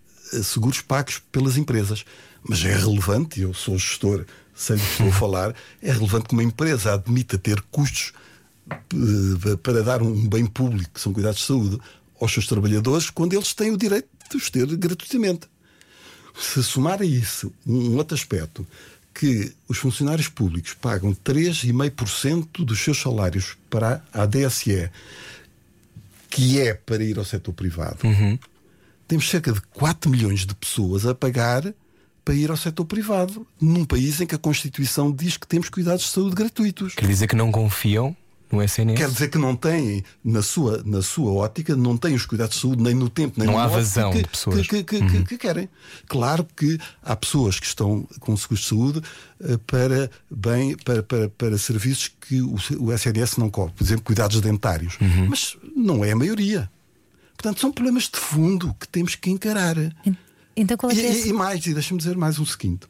seguros pagos pelas empresas. Mas é relevante, eu sou gestor, sei do que estou a falar, é relevante que uma empresa admita ter custos eh, para dar um bem público, que são cuidados de saúde, aos seus trabalhadores, quando eles têm o direito de os ter gratuitamente. Se somar a isso um outro aspecto, que os funcionários públicos pagam 3,5% dos seus salários para a DSE, que é para ir ao setor privado, temos cerca de 4 milhões de pessoas a pagar para ir ao setor privado, num país em que a Constituição diz que temos cuidados de saúde gratuitos. Quer dizer que não confiam no SNS? Quer dizer que não têm, na sua, na sua ótica, não têm os cuidados de saúde nem no tempo, nem Não no há vazão que, de pessoas. Uhum. Que, que- que- que querem. Claro que há pessoas que estão com seguros de saúde eh, para, bem, para, para, para serviços que o, o SNS não cobre, por exemplo, cuidados dentários. Uhum. Mas não é a maioria. Portanto, são problemas de fundo que temos que encarar. Então qual é E, é e- esse- e mais, e deixa-me dizer mais um seguinte.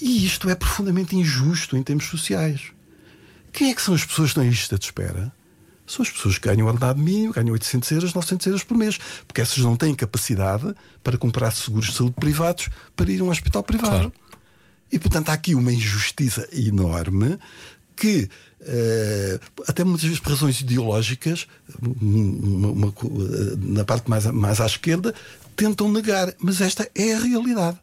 E isto é profundamente injusto em termos sociais. Quem é que são as pessoas que estão em lista de espera? São as pessoas que ganham ordenado mínimo, ganham 800 euros, 900 euros por mês. Porque essas não têm capacidade para comprar seguros de saúde privados para ir a um hospital privado. Claro. E, portanto, há aqui uma injustiça enorme que, eh, até muitas vezes por razões ideológicas, uma- uma eh, na parte mais, mais à esquerda, tentam negar. Mas esta é a realidade.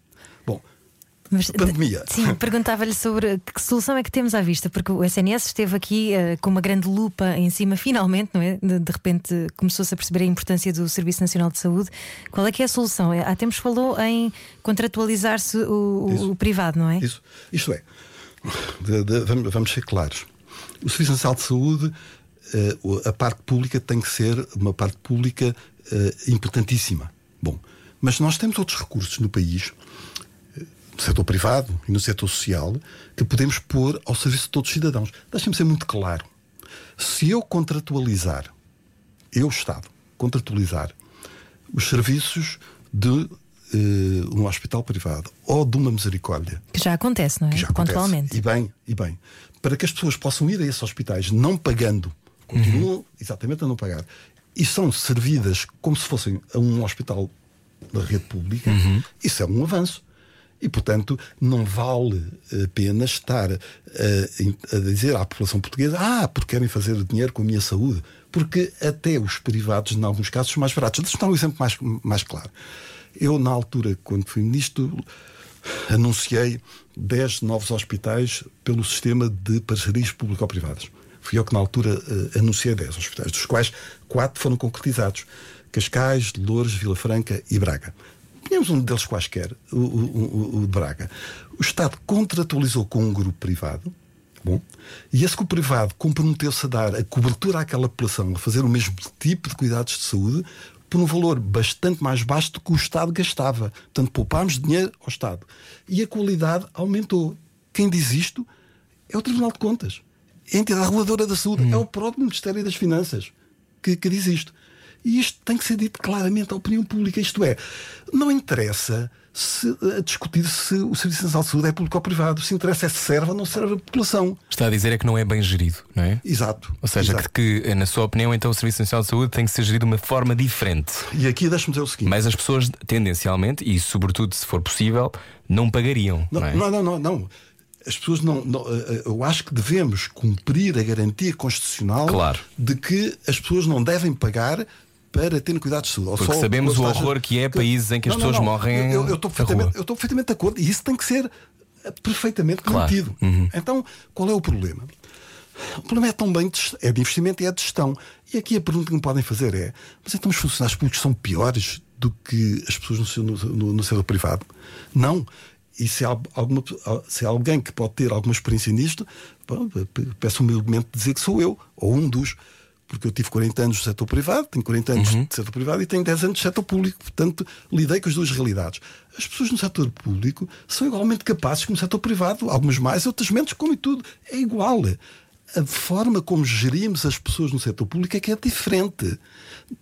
Mas, Pandemia. Sim, perguntava-lhe sobre que solução é que temos à vista, porque o SNS esteve aqui uh, com uma grande lupa em cima, finalmente, não é? De, de repente começou-se a perceber a importância do Serviço Nacional de Saúde. Qual é que é a solução? Há tempos falou em contratualizar-se o, o, privado, não é? Isso. Isto é, de, de, vamos, vamos ser claros. O Serviço Nacional de Saúde, uh, a parte pública tem que ser uma parte pública uh, importantíssima. Bom, mas nós temos outros recursos no país setor privado e no setor social que podemos pôr ao serviço de todos os cidadãos. Deixem-me ser muito claro. Se eu contratualizar, eu, Estado, contratualizar os serviços de uh, um hospital privado ou de uma misericórdia. Que já acontece, não é? Que já Pontualmente. E bem, e bem. Para que as pessoas possam ir a esses hospitais não pagando, continuam uhum. exatamente a não pagar, e são servidas como se fossem a um hospital da rede pública, uhum. isso é um avanço. E, portanto, não vale a pena estar a, a, dizer à população portuguesa: ah, porque querem fazer dinheiro com a minha saúde. Porque até os privados, em alguns casos, são mais baratos. Deixa-me dar um exemplo mais, mais claro. Eu, na altura, quando fui ministro, anunciei 10 novos hospitais pelo sistema de parcerias público-privadas. Fui eu que, na altura, uh, anunciei 10 hospitais, dos quais 4 foram concretizados: Cascais, Louros, Vila Franca e Braga. Tínhamos um deles quaisquer, o, o, o, de Braga. O Estado contratualizou com um grupo privado, bom, e esse grupo privado comprometeu-se a dar a cobertura àquela população, a fazer o mesmo tipo de cuidados de saúde, por um valor bastante mais baixo do que o Estado gastava. Portanto, poupámos dinheiro ao Estado. E a qualidade aumentou. Quem diz isto é o Tribunal de Contas. É a entidade reguladora da saúde. Hum. É o próprio Ministério das Finanças que, que diz isto. E isto tem que ser dito claramente à opinião pública. Isto é, não interessa se, a discutir se o Serviço Nacional de Saúde é público ou privado. Se interessa é se serve ou não serve a população. Está a dizer é que não é bem gerido, não é? Exato. Ou seja, exato. Que, que, na sua opinião, então o Serviço Nacional de Saúde tem que ser gerido de uma forma diferente. E aqui deixe-me dizer o seguinte: Mas as pessoas, tendencialmente, e sobretudo se for possível, não pagariam. Não, não, é? não, não, não, não. As pessoas não, não, eh, Eu acho que devemos cumprir a garantia constitucional claro. de que as pessoas não devem pagar para terem cuidados de saúde. Porque só, sabemos o horror que é países em que as pessoas não, morrem. Eu, estou perfeitamente, eu perfeitamente de acordo e isso tem que ser perfeitamente claro. garantido. Uhum. Então, qual é o problema? O problema é também de, é de investimento e é de gestão. E aqui a pergunta que me podem fazer é: mas então os funcionários públicos são piores do que as pessoas no, no, no setor privado? Não. E se há, alguma, se há alguém que pode ter alguma experiência nisto, peço humildemente dizer que sou eu, ou um dos porque eu tive 40 anos no setor privado, tenho 40 anos uhum. de setor privado e tenho 10 anos de setor público. Portanto, lidei com as duas realidades. As pessoas no setor público são igualmente capazes que no setor privado, algumas mais, outras menos, como e tudo. É igual. A forma como gerimos as pessoas no setor público é que é diferente.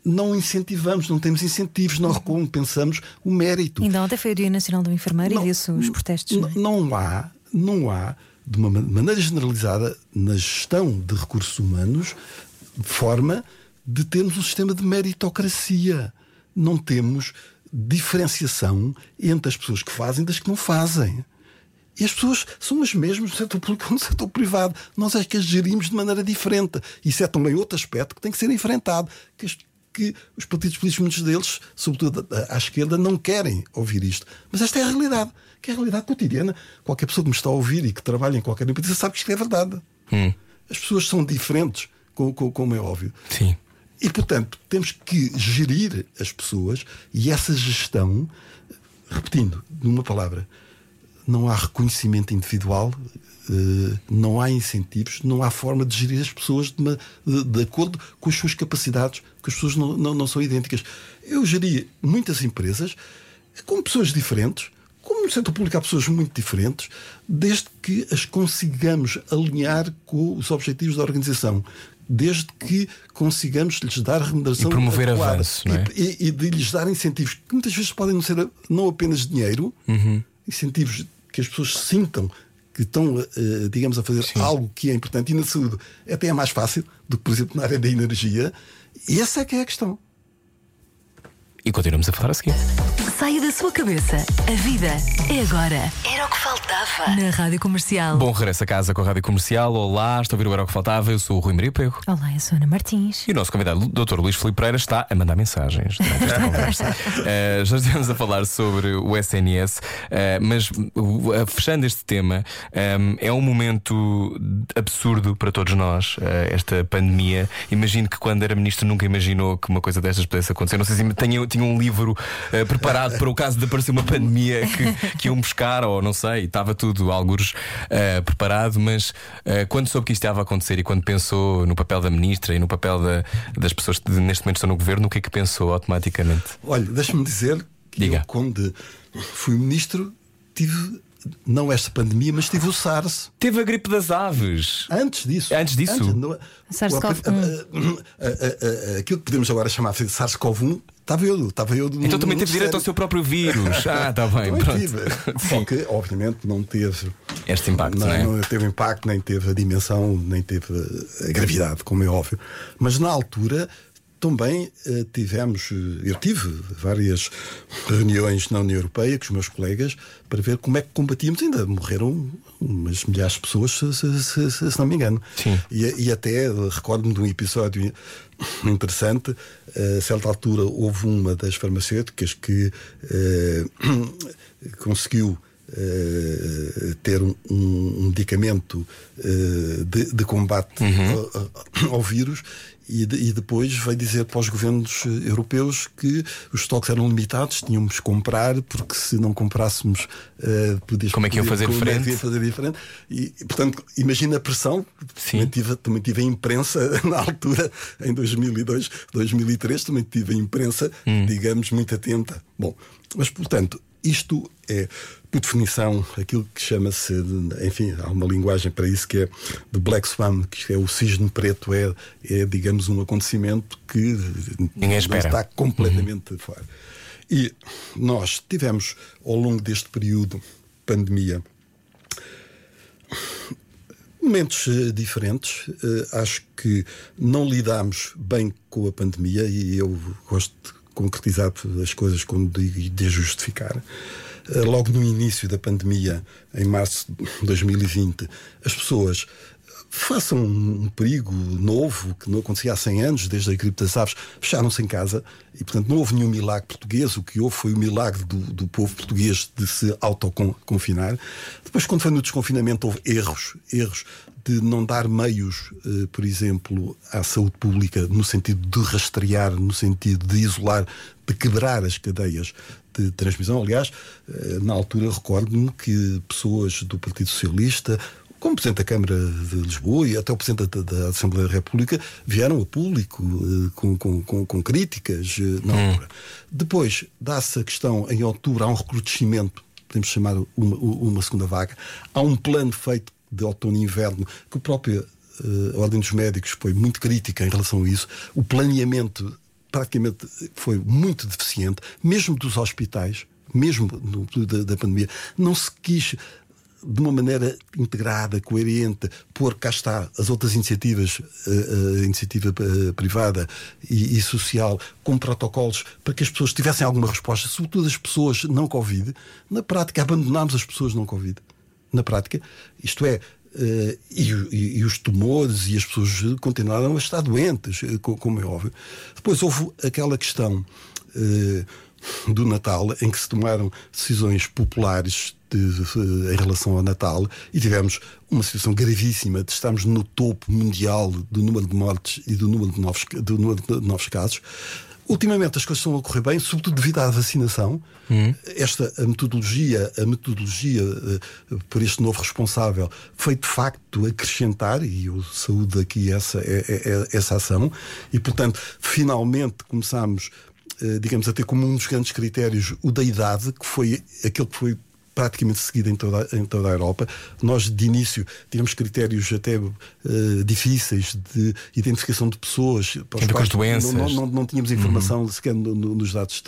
Não incentivamos, não temos incentivos, não recompensamos o mérito. Ainda ontem foi o Dia Nacional do Enfermeiro não, e viu-se os protestos. Não, não há, não há, de uma maneira generalizada, na gestão de recursos humanos, forma de termos um sistema de meritocracia. Não temos diferenciação entre as pessoas que fazem das que não fazem. E as pessoas são as mesmas no setor público como no setor privado. Nós é que as gerimos de maneira diferente. Isso é também outro aspecto que tem que ser enfrentado. Que, as, que os partidos políticos, muitos deles, sobretudo à esquerda, não querem ouvir isto. Mas esta é a realidade, que é a realidade cotidiana. Qualquer pessoa que me está a ouvir e que trabalha em qualquer empresa sabe que isto é verdade. Hum. As pessoas são diferentes como é óbvio. Sim. E, portanto, temos que gerir as pessoas e essa gestão, repetindo, numa palavra, não há reconhecimento individual, eh, não há incentivos, não há forma de gerir as pessoas de, uma, de, de acordo com as suas capacidades, porque as pessoas não, não, não são idênticas. Eu geri muitas empresas com pessoas diferentes, como no setor público há pessoas muito diferentes, desde que as consigamos alinhar com os objetivos da organização, desde que consigamos lhes dar remuneração e promover adequada, avanço, e, é? e, e, de lhes dar incentivos que muitas vezes podem não ser não apenas dinheiro, uhum. incentivos que as pessoas sintam que estão, uh, digamos, a fazer Sim. algo que é importante e na saúde até é mais fácil do que, por exemplo, na área da energia. E essa é que é a questão. E continuamos a falar a seguir. Saia da sua cabeça. A vida é agora. Era o que faltava. Na Rádio Comercial. Bom regresso a casa com a Rádio Comercial. Olá, estou a ouvir o Era o que Faltava. Eu sou o Rui Maria Pego. Olá, eu sou a Ana Martins. E o nosso convidado, o Dr. Luís Filipe Pereira, está a mandar mensagens durante esta conversa. Eh, já estivemos a falar sobre o SNS, eh, mas uh, uh, fechando este tema, um, é um momento absurdo para todos nós, uh, esta pandemia. Imagino que quando era ministro nunca imaginou que uma coisa destas pudesse acontecer. Não sei se tinha, tinha um livro uh, preparado para o caso de aparecer uma pandemia que, que iam buscar, ou não sei, estava tudo algures uh, preparado, mas uh, quando soube que isto estava a acontecer e quando pensou no papel da ministra e no papel da- das pessoas que neste momento estão no governo, o que é que pensou automaticamente? Olha, deixa-me dizer que Diga. eu, quando fui ministro, tive não esta pandemia, mas tive o SARS. Teve a gripe das aves. Antes disso. Antes disso? não- SARS-CoV-1. o- a- a- a- a- Aquilo que podemos agora chamar de SARS-CoV-1, estava eu. Estava eu Então também teve direito ao seu próprio vírus. Ah, está bem, pronto. tive. Só que, obviamente, não teve Este impacto, não, é? não teve impacto, nem teve a dimensão, nem teve a gravidade, como é óbvio. Mas na altura também eh, tivemos, eh, eu tive várias reuniões na União Europeia com os meus colegas para ver como é que combatíamos. Ainda morreram umas milhares de pessoas, se, se- se- se- não me engano. Sim. E, e até recordo-me de um episódio interessante. eh, A certa altura houve uma das farmacêuticas que eh, conseguiu eh, ter um, um medicamento eh, de, de combate ao, ao- ao vírus e, de- e depois veio dizer para os governos eh, europeus que os estoques eram limitados, tínhamos que comprar, porque se não comprássemos, eh, podia- Como é que iam fazer como é que diferente? ia fazer diferente. E, e, portanto, imagina a pressão. Sim. Também tive, também tive a imprensa na altura, em 2002, 2003, também tive a imprensa, Hum. digamos, muito atenta. Bom, mas portanto, isto é, por definição, aquilo que chama-se, enfim, há uma linguagem para isso que é de Black Swan, que é o cisne preto, é, é digamos, um acontecimento que Ninguém espera. está completamente fora. E nós tivemos, ao longo deste período de pandemia, momentos eh, diferentes. Eh, acho que não lidámos bem com a pandemia e eu gosto de concretizar as coisas quando digo de justificar. Eh, logo no início da pandemia, em março de 2020, as pessoas façam um perigo novo que não acontecia há 100 anos, desde a gripe das aves, fecharam-se em casa e, portanto, não houve nenhum milagre português. O que houve foi o milagre do, do povo português de se autoconfinar. Depois, quando foi no desconfinamento, houve erros, erros de não dar meios, eh, por exemplo, à saúde pública, no sentido de rastrear, no sentido de isolar, de quebrar as cadeias de transmissão. Aliás, eh, na altura recordo-me que pessoas do Partido Socialista, como Presidente da Câmara de Lisboa e até o Presidente da, da Assembleia da República vieram a público eh, com, com, com, com críticas eh, na altura. Depois dá-se a questão, em outubro, há um recrudescimento, podemos chamar uma, uma segunda vaga, há um plano feito de outono e inverno que a própria eh, Ordem dos Médicos foi muito crítica em relação a isso. O planeamento praticamente foi muito deficiente, mesmo dos hospitais, mesmo no período da, da pandemia, não se quis de uma maneira integrada, coerente, pôr cá está as outras iniciativas, a, a iniciativa eh, privada e, e social, com protocolos para que as pessoas tivessem alguma resposta, sobretudo as pessoas não Covid. Na prática, abandonámos as pessoas não Covid. Na prática, isto é, eh, e, e- e os tumores e as pessoas continuaram a estar doentes, eh, co- como é óbvio. Depois houve aquela questão eh, do Natal, em que se tomaram decisões populares em relação ao Natal e tivemos uma situação gravíssima de estarmos no topo mundial do número de mortes e do número de novos, do número de novos casos. Ultimamente as coisas estão a correr bem, sobretudo devido à vacinação. Esta a metodologia, a metodologia eh, por este novo responsável foi de facto acrescentar, e eu saúdo aqui essa, é- é- essa ação, e portanto finalmente começámos, eh, digamos, a ter como um dos grandes critérios o da idade, que foi aquele que foi praticamente seguida em toda, em toda a Europa. Nós, de início, tínhamos critérios até uh, difíceis de identificação de pessoas para os quais doenças. Não, não, não, tínhamos informação uhum. sequer no, no, nos, dados,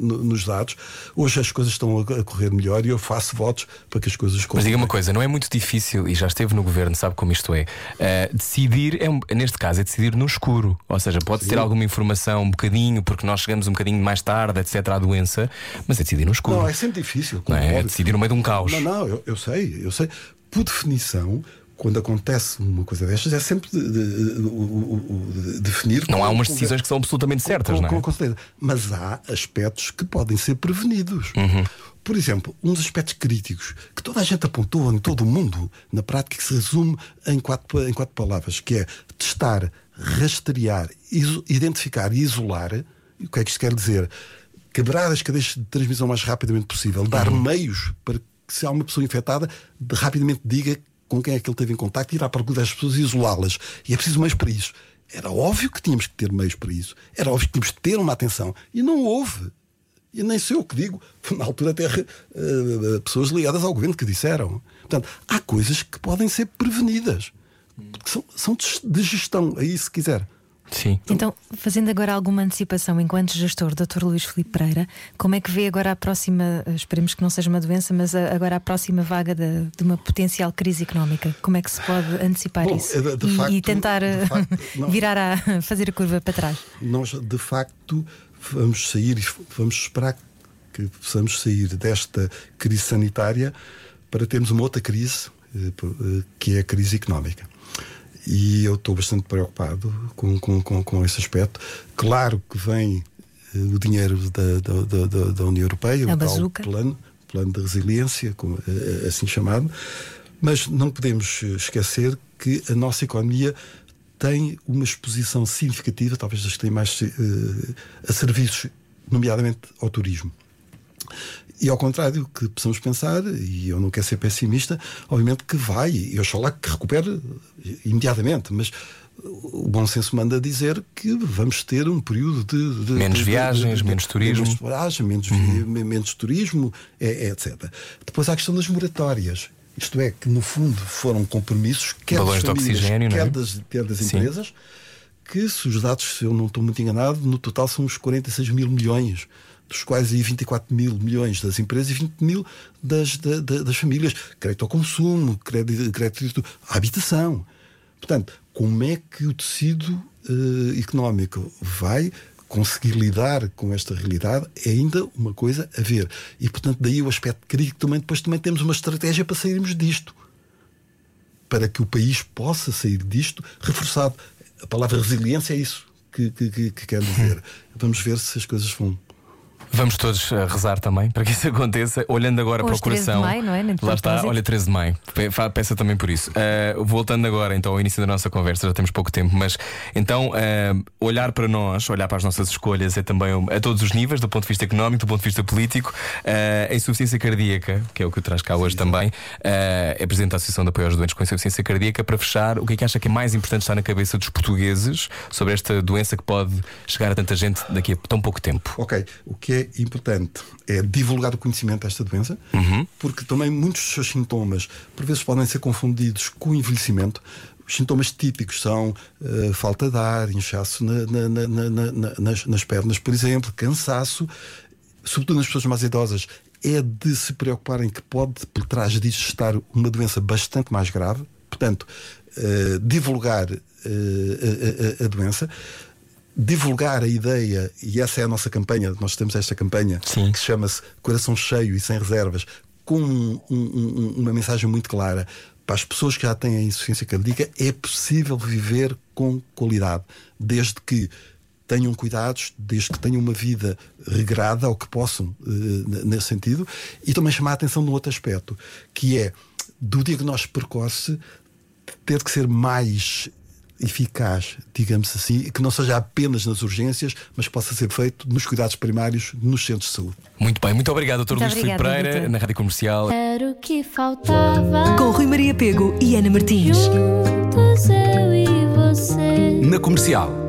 no, nos dados. Hoje as coisas estão a correr melhor e eu faço votos para que as coisas corram. Mas diga uma coisa, não é muito difícil, e já esteve no governo, sabe como isto é, uh, decidir, é, neste caso, é decidir no escuro. Ou seja, pode Sim. ter alguma informação um bocadinho, porque nós chegamos um bocadinho mais tarde, etc., à doença, mas é decidir no escuro. Não, é sempre difícil. Não é? Decidir no meio de um caos. Não, não, eu, eu sei, eu sei. Por definição, quando acontece uma coisa destas, é sempre de, de, de, de definir. Não há umas decisões que são absolutamente certas, com, não é? Com, certeza. Mas há aspectos que podem ser prevenidos. Uhum. Por exemplo, um dos aspectos críticos que toda a gente apontou em todo o mundo, na prática, que se resume em quatro, em quatro palavras, que é testar, rastrear, identificar e isolar. O que é que isto quer dizer? Quebrar as cadeias de transmissão o mais rapidamente possível, dar uhum. meios para que, se há uma pessoa infectada, rapidamente diga com quem é que ele teve em contato, ir à procura das pessoas e isolá-las. E é preciso meios para isso. Era óbvio que tínhamos que ter meios para isso. Era óbvio que tínhamos que ter uma atenção. E não houve. E nem sei o que digo. Na altura, até uh, pessoas ligadas ao governo que disseram. Portanto, há coisas que podem ser prevenidas. São, são de gestão, aí se quiser. Sim. Então, fazendo agora alguma antecipação enquanto gestor, Dr. Luís Filipe Pereira, como é que vê agora a próxima, esperemos que não seja uma doença, mas agora a próxima vaga de, de uma potencial crise económica? Como é que se pode antecipar Bom, isso? De, de e, facto, e, tentar facto, virar a fazer a curva para trás? Nós, de facto, vamos sair, vamos esperar que possamos sair desta crise sanitária para termos uma outra crise, eh, eh, que é a crise económica. E eu estou bastante preocupado com, com, com, com esse aspecto. Claro que vem eh, o dinheiro da, da, da, da União Europeia, a o tal plano, plano de resiliência, como, assim chamado, mas não podemos esquecer que a nossa economia tem uma exposição significativa, talvez das que têm mais a serviços, nomeadamente ao turismo. E ao contrário que possamos pensar, e eu não quero ser pessimista, obviamente que vai, e eu lá que recupere imediatamente, mas o bom senso manda dizer que vamos ter um período de. de menos de, viagens, de, menos turismo. Menos, viagem, menos, uhum. menos turismo, é, é, etc. Depois há a questão das moratórias. Isto é, que no fundo foram compromissos, quer Balões das famílias, de oxigênio, quer, é? das, quer das empresas, que se os dados, se eu não estou muito enganado, no total são uns 46 mil milhões, dos quais aí 24 mil milhões das empresas e 20 mil das, da, da, das famílias. Crédito ao consumo, crédito, crédito à habitação. Portanto, como é que o tecido uh, económico vai conseguir lidar com esta realidade é ainda uma coisa a ver. E, portanto, daí o aspecto crítico também, depois também temos uma estratégia para sairmos disto. Para que o país possa sair disto reforçado. A palavra resiliência é isso que, que, que quer dizer. Vamos ver se as coisas vão Vamos todos eh, rezar também para que isso aconteça, olhando agora Hoje, para o coração. 13 de maio, não é? Nem Lá está, olha, 13 de maio. Peça também por isso. Uh, voltando agora então ao início da nossa conversa, já temos pouco tempo, mas então uh, olhar para nós, olhar para as nossas escolhas é também a todos os níveis, do ponto de vista económico, do ponto de vista político. Uh, a insuficiência cardíaca, que é o que traz cá hoje Sim, também, é Presidente da Associação de Apoio aos Doentes com Insuficiência Cardíaca. Para fechar, o que é que acha que é mais importante estar na cabeça dos portugueses sobre esta doença que pode chegar a tanta gente daqui a tão pouco tempo? Ok, o que é importante é divulgar o conhecimento desta doença, uhum. porque também muitos dos seus sintomas, por vezes, podem ser confundidos com envelhecimento. Os sintomas típicos são uh, falta de ar, inchaço na, na, na, nas, nas pernas, por exemplo, cansaço, sobretudo nas pessoas mais idosas. É de se preocuparem que pode, por trás disso, estar uma doença bastante mais grave. Portanto, uh, divulgar uh, a, a, a doença divulgar a ideia, e essa é a nossa campanha, nós temos esta campanha Sim. que chama-se Coração Cheio e Sem Reservas, com um, um, uma mensagem muito clara. Para as pessoas que já têm insuficiência cardíaca, é possível viver com qualidade, desde que tenham cuidados, desde que tenham uma vida regrada, ou que possam, uh, nesse sentido, e também chamar a atenção no outro aspecto, que é do diagnóstico precoce ter que ser mais eficaz, digamos assim, que não seja apenas nas urgências, mas que possa ser feito nos cuidados primários, nos centros de saúde. Muito bem, muito obrigado, Dr. Luís Filipe Pereira, doutor. na Rádio Comercial. Era o que faltava. Com Rui Maria Pego e Ana Martins. Juntos eu e você. Na comercial.